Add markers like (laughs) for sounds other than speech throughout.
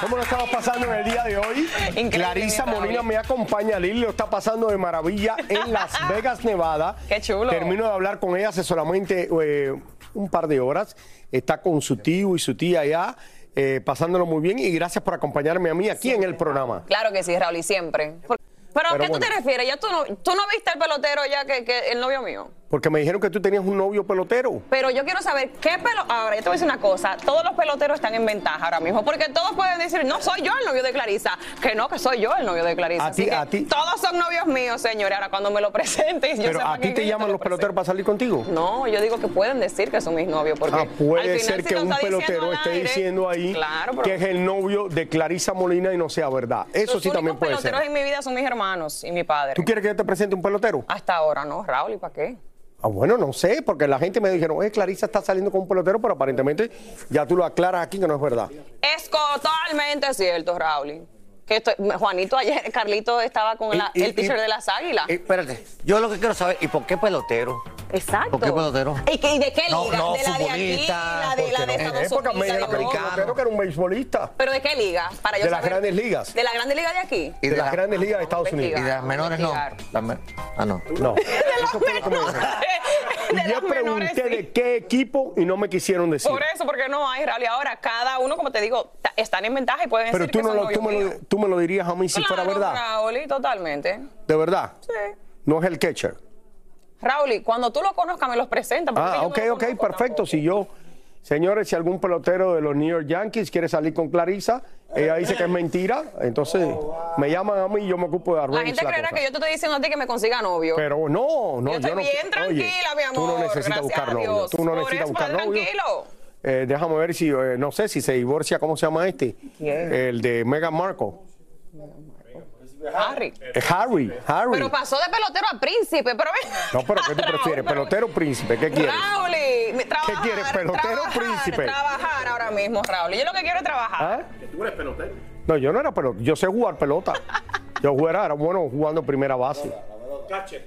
¿Cómo lo estamos pasando en el día de hoy? Increíble, Clarisa. Molina me acompaña. Lili lo está pasando de maravilla en (laughs) Las Vegas, Nevada. Qué chulo. Termino de hablar con ella hace solamente eh, un par de horas. Está con su tío y su tía allá, eh, pasándolo muy bien. Y gracias por acompañarme a mí aquí en el programa. Claro que sí, Raúl, y siempre. ¿Pero, a qué tú te refieres? ¿Ya tú no, tú no viste el pelotero ya que, que el novio mío? Porque me dijeron que tú tenías un novio pelotero. Pero yo quiero saber qué pelo. Ahora, yo te voy a decir una cosa. Todos los peloteros están en ventaja ahora mismo. Porque todos pueden decir, no soy yo el novio de Clarisa. Que no, que soy yo el novio de Clarisa. A ti- a ti- Todos son novios míos, señores. Ahora, cuando me lo (laughs) presentes. yo Pero a ti te llaman lo los peloteros para salir contigo. No, yo digo que pueden decir que son mis novios. Porque Ah, al puede final, ser si que un pelotero al esté aire, diciendo ahí claro, pero que es el novio de Clarisa Molina y no sea verdad. Eso los sí también puede ser. peloteros en mi vida son mis hermanos y mi padre. ¿Tú quieres que yo te presente un pelotero? Hasta ahora, ¿no? Raúl, ¿y para qué? Ah, bueno, no sé, porque la gente me dijeron, oye, Clarisa está saliendo con un pelotero, pero aparentemente ya tú lo aclaras aquí que no es verdad. Es totalmente cierto, Raúl. Que estoy- Juanito ayer, Carlito estaba con la- Y- y- el t-shirt de las águilas. Espérate, yo lo que quiero saber, ¿y por qué pelotero? Exacto. ¿por qué pelotero? ¿Y, qué- y de qué No, liga? no, de la de aquí, la de, ¿por la de no? Estados época me Unidos, de que era un beisbolista. ¿Pero de qué liga? Para yo De las grandes ligas. ¿De la grande liga de aquí? Y De las la- grandes ligas de Estados Unidos. Y de las menores no. Las ah, no. No. (laughs) Eso fue lo que me dijeron. (laughs) De Y yo las menores, pregunté sí. de qué equipo y no me quisieron decir. Por eso, porque no hay, Raúl. Y ahora, cada uno, como te digo, están en ventaja y pueden Pero decir tú, que no son lo, tú, me lo, tú me lo dirías a mí si fuera verdad. Raúl, totalmente. ¿De verdad? Sí. No es el catcher. Raúl, y cuando tú lo conozcas, me los presentas. Ah, ok, no ok, perfecto. tampoco. Si yo, señores, si algún pelotero de los New York Yankees quiere salir con Clarisa, ella dice que es mentira, entonces me llaman a mí y yo me ocupo de La arreglar gente creerá que yo te estoy diciendo a ti que me consiga novio. Pero no, no, yo estoy no. bien oye, tranquila, mi amor. Tú no necesitas buscar novio. Tú no Por necesitas eso, buscar novio. tranquilo. Eh, déjame ver si, eh, no sé, si se divorcia, ¿cómo se llama este? ¿Quién? El de Meghan Markle. Harry. Eh, Harry, Harry. Pero pasó de pelotero a príncipe, pero ven. No, pero ¿qué tú prefieres? ¿Pelotero o príncipe? ¿Qué quieres? Raúl, trabajar, quieres, pelotero o príncipe? Trabajar ahora mismo, Raúl. Y yo lo que quiero es trabajar. ¿Ah? No, yo no era pelota. Yo sé jugar pelota. Yo jugara, era bueno jugando primera base.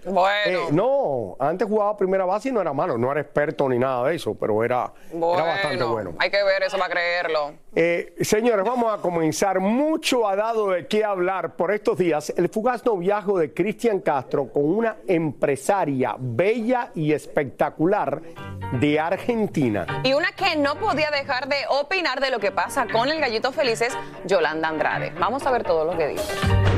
Bueno, Eh, no, antes jugaba primera base y no era malo. No era experto ni nada de eso, pero era, bueno, era bastante bueno. Hay que ver eso para creerlo. Eh, señores, vamos a comenzar. Mucho ha dado de qué hablar por estos días el fugaz noviazgo de Cristian Castro con una empresaria bella y espectacular de Argentina. Y una que no podía dejar de opinar de lo que pasa con el gallito feliz es Yolanda Andrade. Vamos a ver todo lo que dice.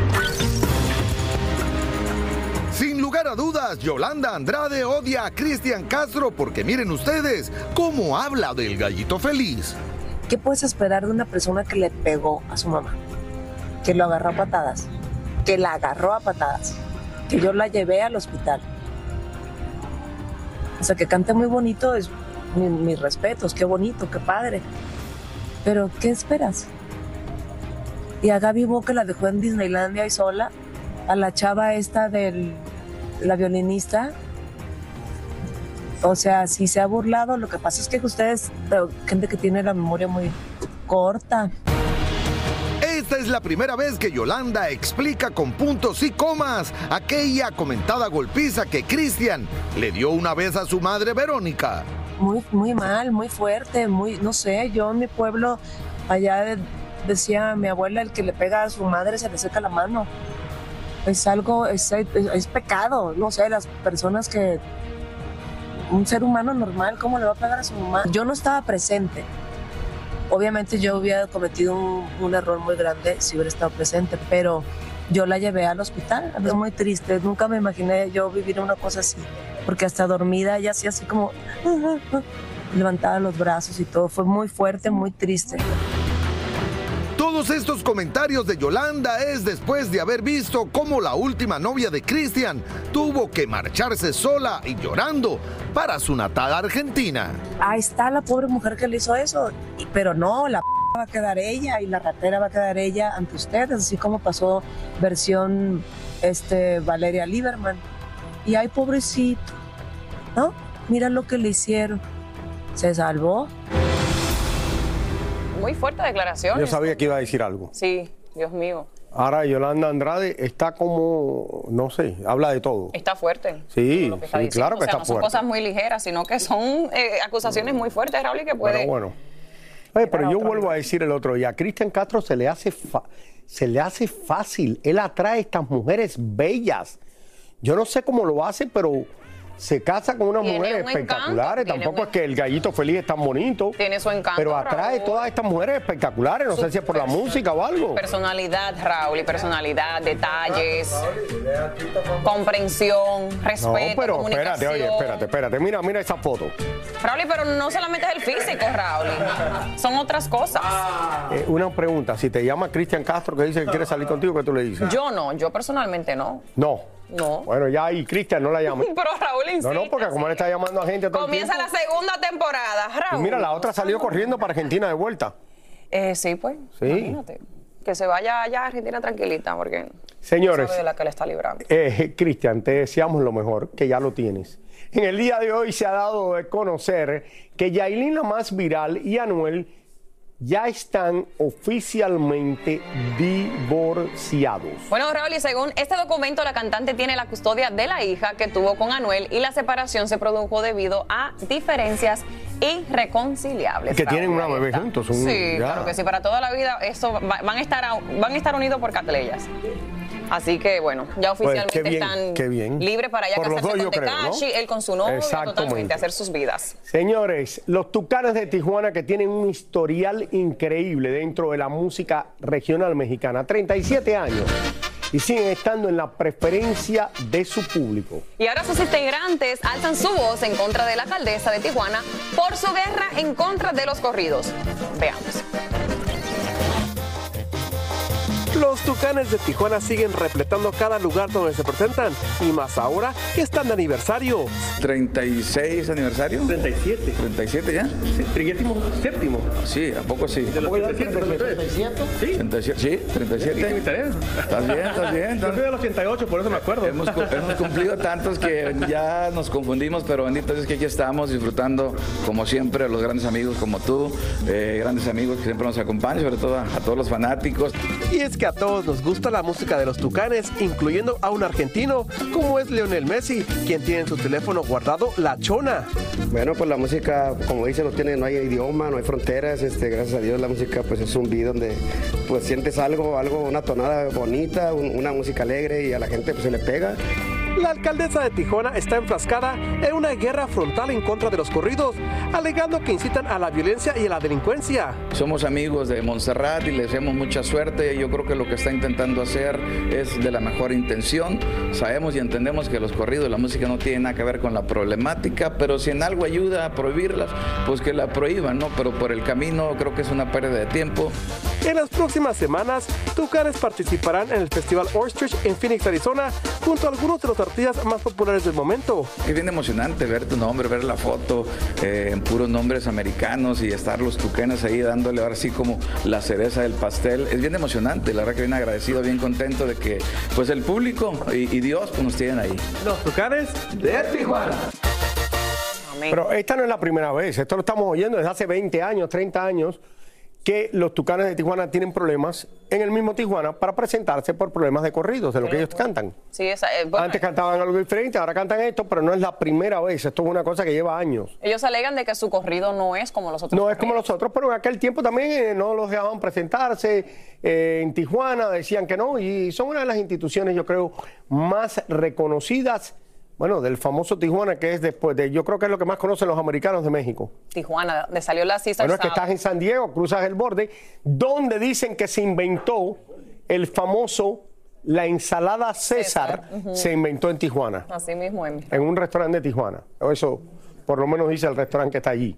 Sin lugar a dudas, Yolanda Andrade odia a Cristian Castro porque miren ustedes cómo habla del gallito feliz. ¿Qué puedes esperar de una persona que le pegó a su mamá? Que lo agarró a patadas, que la agarró a patadas, que yo la llevé al hospital. O sea, que cante muy bonito, es mi- mis respetos, qué bonito, qué padre. Pero, ¿qué esperas? Y a Gaby Bo que la dejó en Disneylandia y sola, a la chava esta de la violinista. O sea, si se ha burlado, lo que pasa es que ustedes, gente que tiene la memoria muy corta. Esta es la primera vez que Yolanda explica con puntos y comas aquella comentada golpiza que Cristian le dio una vez a su madre Verónica. muy, muy mal, muy fuerte, muy, no sé, yo en mi pueblo, allá de- decía mi abuela, el que le pega a su madre se le seca la mano. Es algo, es, es- pecado, no sé, las personas que, un ser humano normal, ¿cómo le va a pegar a su mamá? Yo no estaba presente. Obviamente yo hubiera cometido un, un error muy grande si hubiera estado presente, pero yo la llevé al hospital. Es muy triste, nunca me imaginé yo vivir una cosa así, porque hasta dormida ella hacía así como (laughs) levantaba los brazos y todo. Fue muy fuerte, muy triste. Todos estos comentarios de Yolanda es después de haber visto cómo la última novia de Cristian tuvo que marcharse sola y llorando para su natal Argentina. Ahí está la pobre mujer que le hizo eso, pero no, la p va a quedar ella y la ratera va a quedar ella ante ustedes, así como pasó versión este Valeria Lieberman. Y ay, pobrecito, ¿no? Mira lo que le hicieron. Se salvó. Muy fuerte declaración. Yo sabía que iba a decir algo. Sí, Dios mío. Ahora Yolanda Andrade está como, no sé, habla de todo. Está fuerte. Sí, lo que está sí, claro O que sea, está no son fuerte. cosas muy ligeras, sino que son eh, acusaciones muy fuertes, Raúl, y que puede. Pero bueno. Oye, pero yo vuelvo a decir el otro día, a Cristian Castro se le hace fa- se le hace fácil. Él atrae a estas mujeres bellas. Yo no sé cómo lo hace, pero se casa con unas Tiene mujeres un espectaculares. encanto, Tampoco un es que el gallito feliz es tan bonito. Tiene su encanto. Pero atrae Raúl. todas estas mujeres espectaculares. No sé si es por la música o algo. Personalidad, Raúl, y personalidad, detalles, comprensión, No, respeto, pero comunicación. espérate, oye, espérate, espérate. Mira, mira esa foto. Raúl, pero no solamente es el físico, Raúl. Son otras cosas. Eh, una pregunta, si te llama Cristian Castro que dice que quiere salir contigo, ¿qué tú le dices? Yo no, yo personalmente no. No. No. Bueno, ya ahí, Cristian, no la llame. (laughs) Pero Raúl No, insiste. no, porque como él está llamando a gente todo Comienza la segunda temporada, Y Raúl. mira, la otra salió corriendo para Argentina de vuelta. Eh, sí, pues. Sí. Imagínate. Que se vaya allá a Argentina tranquilita, porque Señores, sabe de la que le está librando. eh, Cristian, te deseamos lo mejor, que ya lo tienes. En el día de hoy se ha dado de conocer que Yailin, la más viral, y Anuel ya están oficialmente divorciados. Bueno, Raúl, y según este documento, la cantante tiene la custodia de la hija que tuvo con Anuel y la separación se produjo debido a diferencias irreconciliables. Que Raúl, tienen una bebé juntos, un- sí, ya. claro que sí, para toda la vida eso va- van a estar van a estar unidos por catelellas. Así que bueno, ya Pues, oficialmente qué bien, están qué libres para ya Por los casarse dos, con creo, ¿no? Tekashi, él con su novio, totalmente hacer sus vidas. Señores, los Tucanes de Tijuana que tienen un historial increíble dentro de la música regional mexicana, 37 años, y siguen estando en la preferencia de su público. Y ahora sus integrantes alzan su voz en contra de la alcaldesa de Tijuana por su guerra en contra de los corridos. Veamos. Los Tucanes de Tijuana siguen repletando cada lugar donde se presentan y más ahora que están de aniversario. 36 aniversario. 37. 37 ya. Sí, séptimo. Sí, ¿a poco sí? ¿De los 37? Sí. 37, sí, 37. Estás bien, estás bien. Yo soy del 88, por eso me acuerdo. Hemos, cu- hemos cumplido tantos que ya nos confundimos, pero bendito es que aquí estamos disfrutando, como siempre, a los grandes amigos como tú, eh, grandes amigos que siempre nos acompañan, sobre todo a, a todos los fanáticos. Y es que a todos nos gusta la música de los Tucanes, incluyendo a un argentino como es Lionel Messi, quien tiene en su teléfono guardado La Chona. Bueno, pues la música, como dicen, no tiene, no hay idioma, no hay fronteras. Este, gracias a Dios la música, pues es un beat donde pues sientes algo, algo, una tonada bonita, un- una música alegre y a la gente pues se le pega. La alcaldesa de Tijuana está enfrascada en una guerra frontal en contra de los corridos, alegando que incitan a la violencia y a la delincuencia. Somos amigos de Montserrat y le deseamos mucha suerte. Yo creo que lo que está intentando hacer es de la mejor intención. Sabemos y entendemos que los corridos, la música no tiene nada que ver con la problemática, pero si en algo ayuda a prohibirlas, pues que la prohíban, ¿no? Pero por el camino creo que es una pérdida de tiempo. En las próximas semanas, Tucanes participarán en el Festival Ostrich en Phoenix, Arizona, junto a algunos de los artistas más populares del momento. Es bien emocionante ver tu nombre, ver la foto eh, en puros nombres americanos y estar los tucanes ahí dándole ahora sí como la cereza del pastel. Es bien emocionante, la verdad que bien agradecido, bien contento de que pues el público y, y Dios pues nos tienen ahí. Los tucanes de Tijuana. Pero esta no es la primera vez, esto lo estamos oyendo desde hace 20 años, 30 años, que los Tucanes de Tijuana tienen problemas en el mismo Tijuana para presentarse por problemas de corridos, de lo que ellos cantan. Sí, esa, eh, bueno, Antes cantaban algo diferente, ahora cantan esto, pero no es la primera vez, esto es una cosa que lleva años. ellos alegan de que su corrido no es como los otros. No es como los otros, pero en aquel tiempo también eh, no los dejaban presentarse. eh, en Tijuana decían que no, y son una de las instituciones, yo creo, más reconocidas, bueno, del famoso Tijuana, que es después de, yo creo que es lo que más conocen los americanos de México. Tijuana, de salió la Caesar Bueno, es que estás en San Diego, cruzas el borde, donde dicen que se inventó el famoso, la ensalada César, se inventó en Tijuana, Así mismo, Emi. en un restaurante de Tijuana. Eso, por lo menos dice el restaurante que está allí.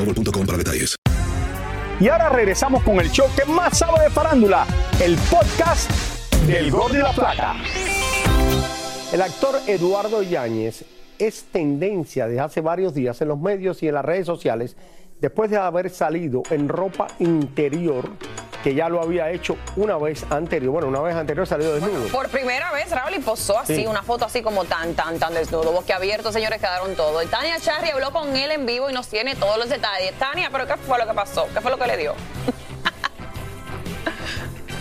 boostmobile.com para detalles. Y ahora regresamos con el show que más sabe de farándula, el podcast del Gol de la Plata. El actor Eduardo Yáñez es tendencia desde hace varios días en los medios y en las redes sociales después de haber salido en ropa interior, que ya lo había hecho una vez anterior. Bueno, una vez anterior salió desnudo. Por primera vez, Raúl, y posó así, Sí. una foto así como tan, tan, tan desnudo, boquiabierto, señores, quedaron todos. Y Tania Charri habló con él en vivo y nos tiene todos los detalles. Tania, ¿pero qué fue lo que pasó? ¿Qué fue lo que le dio?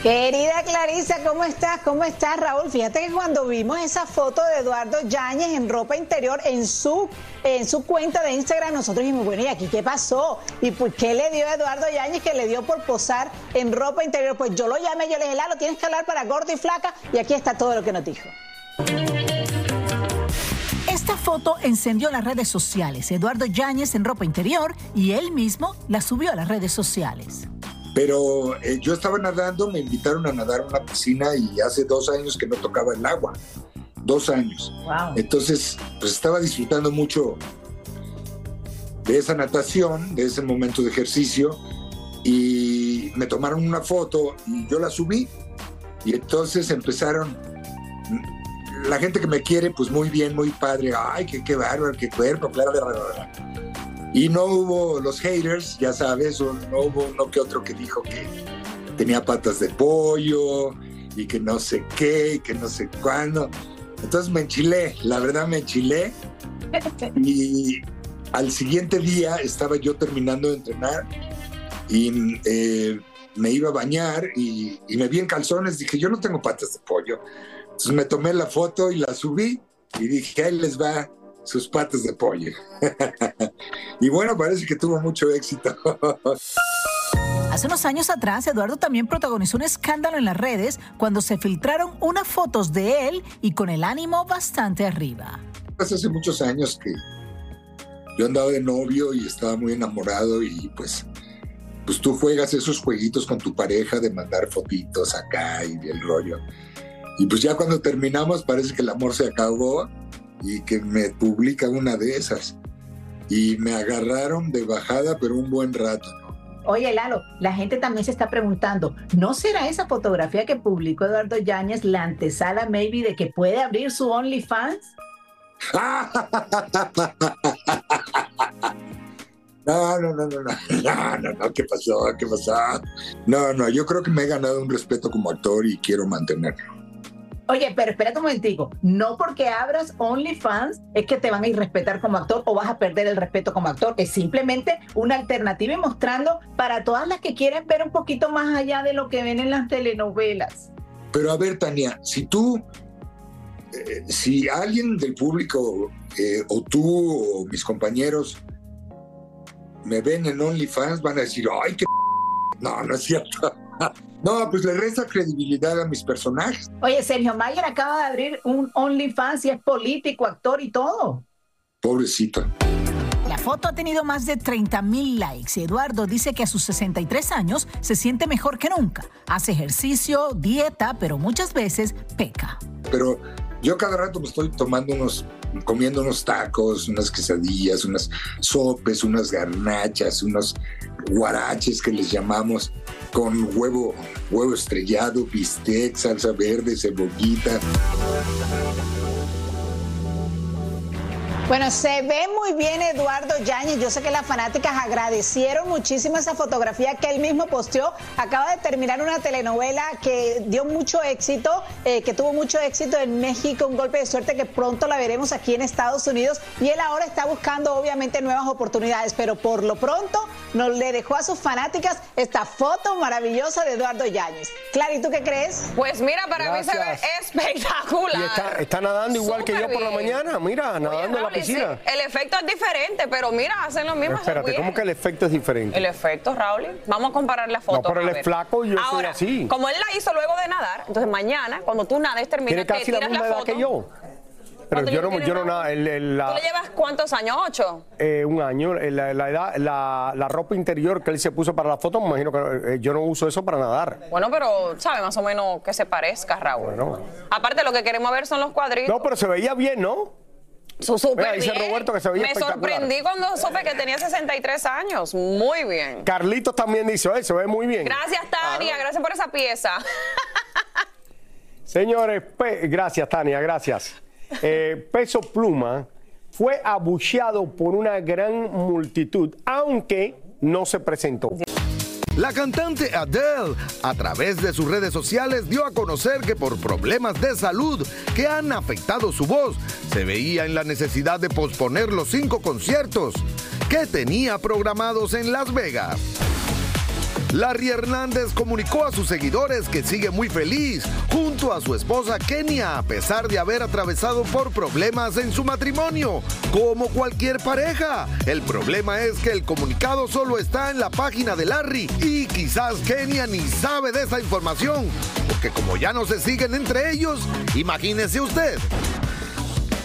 Querida Clarisa, ¿cómo estás? ¿Cómo estás, Raúl? Fíjate que cuando vimos esa foto de Eduardo Yáñez en ropa interior en su, en su cuenta de Instagram, nosotros dijimos, bueno, ¿y aquí qué pasó? ¿Y por qué le dio a Eduardo Yáñez que le dio por posar en ropa interior? Pues yo lo llamé, yo le dije, Lalo, tienes que hablar para gordo y flaca, y aquí está todo lo que nos dijo. Esta foto encendió las redes sociales. Eduardo Yáñez en ropa interior y él mismo la subió a las redes sociales. Pero eh, yo estaba nadando, me invitaron a nadar a una piscina y hace dos años que no tocaba el agua. Dos años. Entonces, pues estaba disfrutando mucho de esa natación, de ese momento de ejercicio, y me tomaron una foto y yo la subí. Y entonces empezaron, la gente que me quiere, pues muy bien, muy padre, ay, qué, qué bárbaro, qué cuerpo, bla, Y no hubo los haters, ya sabes, o no hubo uno que otro que dijo que tenía patas de pollo y que no sé qué, y que no sé cuándo. Entonces me enchilé, la verdad me enchilé. (laughs) Y al siguiente día estaba yo terminando de entrenar y eh, me iba a bañar y, y me vi en calzones. Dije, yo no tengo patas de pollo. Entonces me tomé la foto y la subí y dije, ahí les va sus patas de pollo. (laughs) y bueno, parece que tuvo mucho éxito. Hace unos años atrás, Eduardo también protagonizó un escándalo en las redes cuando se filtraron unas fotos de él y con el ánimo bastante arriba. Hace muchos años que yo andaba de novio y estaba muy enamorado y pues, pues tú juegas esos jueguitos con tu pareja de mandar fotitos acá y el rollo. Y pues ya cuando terminamos parece que el amor se acabó y que me publica una de esas. Y me agarraron de bajada, pero un buen rato. Oye, Lalo, la gente también se está preguntando, ¿no será esa fotografía que publicó Eduardo Yáñez la antesala maybe de que puede abrir su OnlyFans? (laughs) No, no, no, no, no, no, no, no, ¿qué pasó? ¿Qué pasó? No, no, yo creo que me he ganado un respeto como actor y quiero mantenerlo. Oye, pero espérate un momentico. No porque abras OnlyFans es que te van a irrespetar como actor o vas a perder el respeto como actor. Es simplemente una alternativa y mostrando para todas las que quieren ver un poquito más allá de lo que ven en las telenovelas. Pero a ver, Tania, si tú, eh, si alguien del público eh, o tú o mis compañeros me ven en OnlyFans, van a decir, ay, qué... No, no es cierto. (laughs) No, pues le resta credibilidad a mis personajes. Oye, Sergio Mayer acaba de abrir un OnlyFans y es político, actor y todo. Pobrecito. La foto ha tenido más de 30 mil likes y Eduardo dice que a sus 63 años se siente mejor que nunca. Hace ejercicio, dieta, pero muchas veces peca. Pero yo cada rato me estoy tomando unos, comiendo unos tacos, unas quesadillas, unas sopes, unas garnachas, unos guaraches que les llamamos, con huevo, huevo estrellado, bistec, salsa verde, cebollita. Bueno, se ve muy bien Eduardo Yáñez. Yo sé que las fanáticas agradecieron muchísimo esa fotografía que él mismo posteó. Acaba de terminar una telenovela que dio mucho éxito, eh, que tuvo mucho éxito en México, un golpe de suerte que pronto la veremos aquí en Estados Unidos. Y él ahora está buscando obviamente nuevas oportunidades, pero por lo pronto nos le dejó a sus fanáticas esta foto maravillosa de Eduardo Yáñez. Claro, ¿y tú qué crees? Pues mira, para mí se ve Gracias. espectacular. Y está, está nadando igual que yo por la mañana, mira, nadando la Sí, el efecto es diferente, pero mira, hacen lo mismo. Espérate. ¿cómo que el efecto es diferente? El efecto, Raúl. Vamos a comparar la foto. No, pero él es flaco y yo soy Ahora, así. Como él la hizo luego de nadar, entonces mañana, cuando tú nades, terminas, Tiene te casi la misma la edad foto. que yo. Pero ¿Cuánto yo no, yo no nada, el- el- ¿Tú le llevas cuántos años? ¿Ocho? eh, un año, la, la edad, la, la ropa interior que él se puso para la foto, me imagino que eh, yo no uso eso para nadar. Bueno, pero sabe más o menos que se parezca, Raúl. Bueno. Aparte, lo que queremos ver son los cuadritos. No, pero se veía bien, ¿no? Su- súper Mira, dice bien. Roberto que se veía Me sorprendí cuando supe que tenía 63 años. Muy bien. Carlitos también dice, "Oye, se ve muy bien. Gracias, Tania. Gracias por esa pieza. Señores, pe- gracias Tania, gracias. Eh, Peso Pluma fue abucheado por una gran multitud, aunque no se presentó. La cantante Adele, a través de sus redes sociales, dio a conocer que por problemas de salud que han afectado su voz, se veía en la necesidad de posponer los cinco conciertos que tenía programados en Las Vegas. Larry Hernández comunicó a sus seguidores que sigue muy feliz junto a su esposa Kenia a pesar de haber atravesado por problemas en su matrimonio, como cualquier pareja. El problema es que el comunicado solo está en la página de Larry y quizás Kenia ni sabe de esa información, porque como ya no se siguen entre ellos, imagínese usted.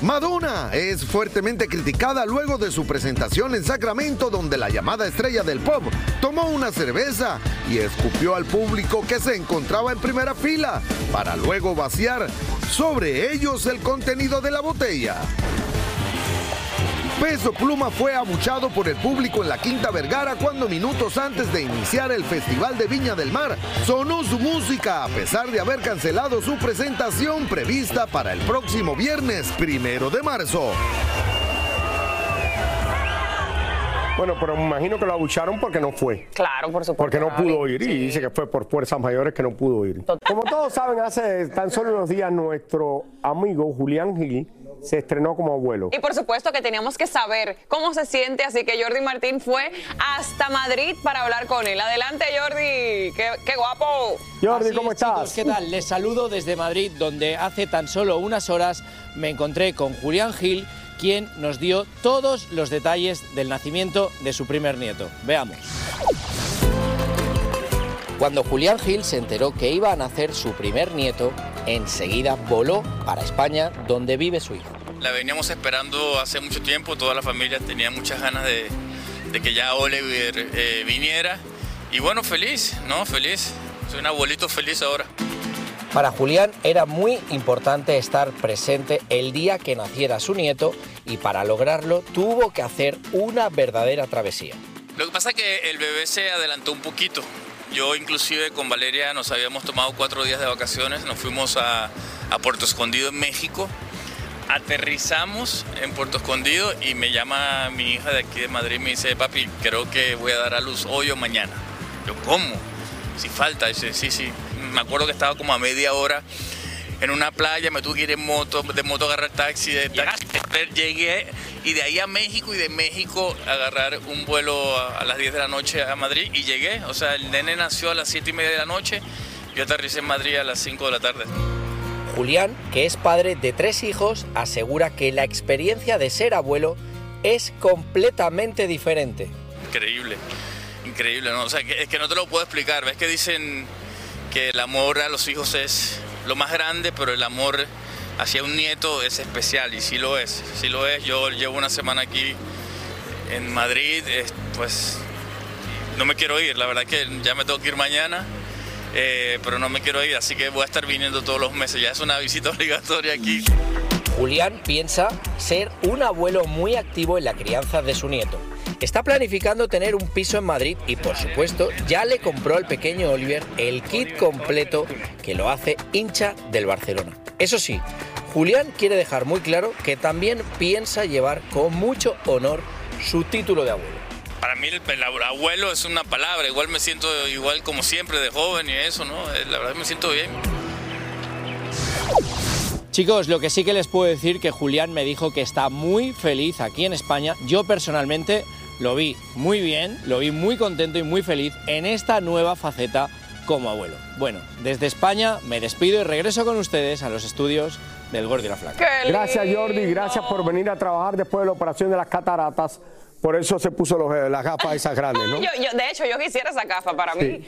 Madonna es fuertemente criticada luego de su presentación en Sacramento donde la llamada estrella del pop tomó una cerveza y escupió al público que se encontraba en primera fila para luego vaciar sobre ellos el contenido de la botella. Peso Pluma fue abuchado por el público en la Quinta Vergara cuando minutos antes de iniciar el Festival de Viña del Mar sonó su música a pesar de haber cancelado su presentación prevista para el próximo viernes primero de marzo. Bueno, pero me imagino que lo abucharon porque no fue. Claro, por supuesto. Porque no pudo ir y dice que fue por fuerzas mayores que no pudo ir. Como todos saben, hace tan solo unos días nuestro amigo Julián Gil se estrenó como abuelo. Y por supuesto que teníamos que saber cómo se siente, así que Jordi Martín fue hasta Madrid para hablar con él. Adelante, Jordi. Qué, qué guapo. Jordi, Así ¿cómo es, estás? chicos, ¿Qué tal? Les saludo desde Madrid, donde hace tan solo unas horas me encontré con Julián Gil, quien nos dio todos los detalles del nacimiento de su primer nieto. Veamos. Cuando Julián Gil se enteró que iba a nacer su primer nieto, enseguida voló para España, donde vive su hijo. La veníamos esperando hace mucho tiempo, toda la familia tenía muchas ganas de, de que ya Oliver eh, viniera. Y bueno, feliz, ¿no? Feliz. Soy un abuelito feliz ahora. Para Julián era muy importante estar presente el día que naciera su nieto y para lograrlo tuvo que hacer una verdadera travesía. Lo que pasa es que el bebé se adelantó un poquito. Yo inclusive con Valeria nos habíamos tomado cuatro días de vacaciones, nos fuimos a, Puerto Escondido en México. Aterrizamos en Puerto Escondido y me llama mi hija de aquí de Madrid y me dice, papi, creo que voy a dar a luz hoy o mañana. Yo, ¿cómo? Si falta, dice, sí, sí. Me acuerdo que estaba como a media hora en una playa, me tuve que ir en moto, de moto agarrar taxi, de taxi llegué y de ahí a México y de México agarrar un vuelo a, a las 10 de la noche a Madrid y llegué. O sea, el nene nació a las 7 y media de la noche, yo aterricé en Madrid a las 5 de la tarde. Julián, que es padre de tres hijos, asegura que la experiencia de ser abuelo es completamente diferente. Increíble, increíble, ¿no? O sea, que, es que no te lo puedo explicar. Ves que dicen que el amor a los hijos es lo más grande, pero el amor hacia un nieto es especial y sí lo es, sí lo es. Yo llevo una semana aquí en Madrid, pues no me quiero ir, la verdad que ya me tengo que ir mañana, eh, pero no me quiero ir, así que voy a estar viniendo todos los meses, ya es una visita (laughs) obligatoria aquí. Julián piensa ser un abuelo muy activo en la crianza de su nieto. Está planificando tener un piso en Madrid y por supuesto ya le compró al pequeño Oliver el kit completo que lo hace hincha del Barcelona. Eso sí, Julián quiere dejar muy claro que también piensa llevar con mucho honor su título de abuelo. Para mí el, el abuelo es una palabra, igual me siento igual como siempre de joven y eso, ¿no? Eh, La verdad me siento bien. Chicos, lo que sí que les puedo decir que Julián me dijo que está muy feliz aquí en España. Yo personalmente lo vi muy bien, lo vi muy contento y muy feliz en esta nueva faceta como abuelo. Bueno, desde España me despido y regreso con ustedes a los estudios del Gordo y la Flaca. Gracias Jordi, gracias por venir a trabajar después de la operación de las cataratas. Por eso se puso los- eh, las gafas esas grandes, ¿no? Yo, yo- de hecho, yo quisiera esa gafa para mí.